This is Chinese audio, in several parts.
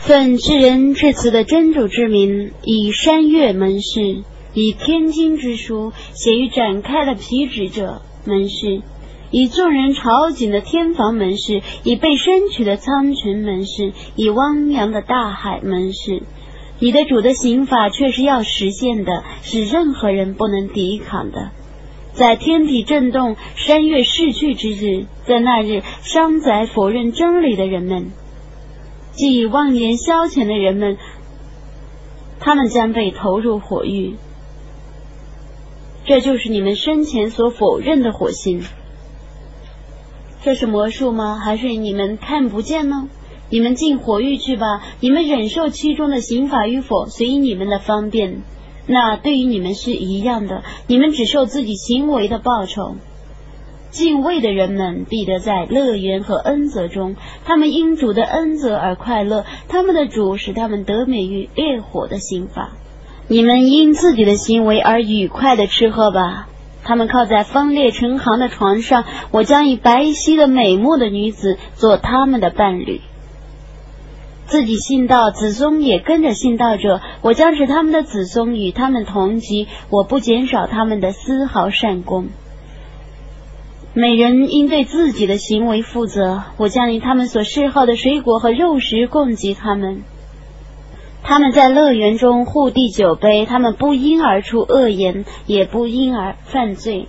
奉至人至此的真主之名，以山岳门市，以天经之书写于展开的皮纸者门市，以众人朝觐的天房门市，以被升取的苍穹门市，以汪洋的大海门市。你的主的刑法却是要实现的，是任何人不能抵抗的。在天体震动、山岳逝去之日，在那日，伤宰否认真理的人们。既以妄言消遣的人们，他们将被投入火狱。这就是你们生前所否认的火星。这是魔术吗？还是你们看不见呢？你们进火狱去吧。你们忍受其中的刑罚与否，随你们的方便。那对于你们是一样的。你们只受自己行为的报酬。敬畏的人们必得在乐园和恩泽中，他们因主的恩泽而快乐，他们的主使他们得免于烈火的刑罚。你们因自己的行为而愉快的吃喝吧。他们靠在分裂成行的床上，我将以白皙的美目的女子做他们的伴侣。自己信道，子孙也跟着信道者，我将使他们的子孙与他们同级，我不减少他们的丝毫善功。每人应对自己的行为负责。我将以他们所嗜好的水果和肉食供给他们。他们在乐园中互递酒杯，他们不因而出恶言，也不因而犯罪。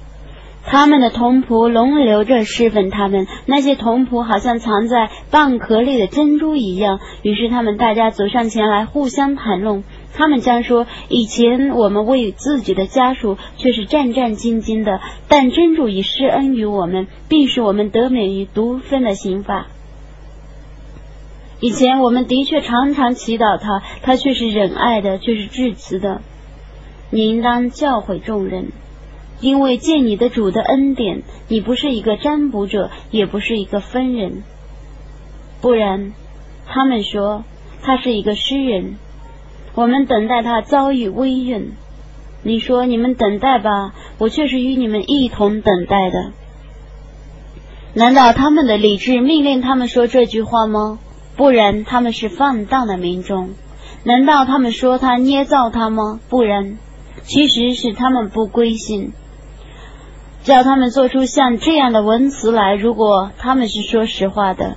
他们的童仆轮流着侍奉他们，那些童仆好像藏在蚌壳里的珍珠一样。于是他们大家走上前来，互相谈论。他们将说：“以前我们为自己的家属却是战战兢兢的，但真主已施恩于我们，并使我们得免于独分的刑罚。以前我们的确常常祈祷他，他却是仁爱的，却是至慈的。你应当教诲众人，因为见你的主的恩典，你不是一个占卜者，也不是一个分人，不然，他们说他是一个诗人。”我们等待他遭遇危运，你说你们等待吧，我却是与你们一同等待的。难道他们的理智命令他们说这句话吗？不然他们是放荡的民众。难道他们说他捏造他吗？不然，其实是他们不归信。叫他们做出像这样的文辞来，如果他们是说实话的，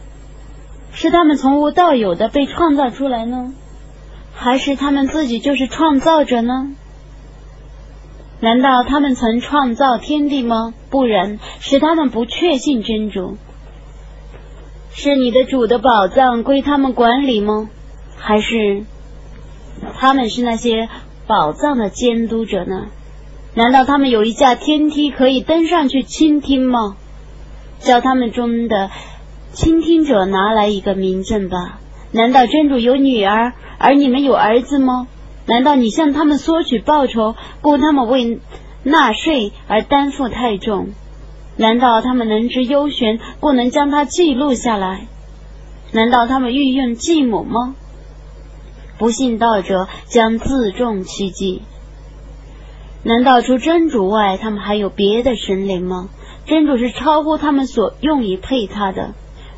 是他们从无到有的被创造出来呢？还是他们自己就是创造者呢？难道他们曾创造天地吗？不然，是他们不确信真主。是你的主的宝藏归他们管理吗？还是他们是那些宝藏的监督者呢？难道他们有一架天梯可以登上去倾听吗？叫他们中的倾听者拿来一个名证吧。难道真主有女儿？而你们有儿子吗？难道你向他们索取报酬，供他们为纳税而担负太重？难道他们能知幽玄，不能将它记录下来？难道他们欲用继母吗？不信道者将自重其迹。难道除真主外，他们还有别的神灵吗？真主是超乎他们所用以配他的。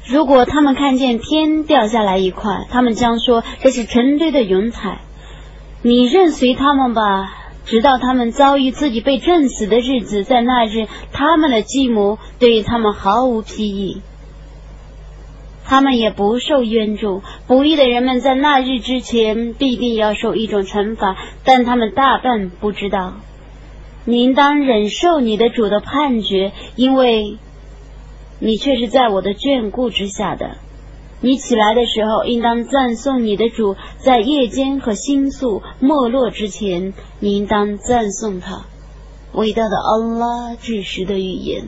如果他们看见天掉下来一块，他们将说这是成堆的云彩。你任随他们吧，直到他们遭遇自己被震死的日子，在那日，他们的继母对于他们毫无裨益，他们也不受冤助。不义的人们在那日之前必定要受一种惩罚，但他们大半不知道。你应当忍受你的主的判决，因为。你却是在我的眷顾之下的。你起来的时候，应当赞颂你的主；在夜间和星宿没落之前，你应当赞颂他。伟大的安拉至实的语言。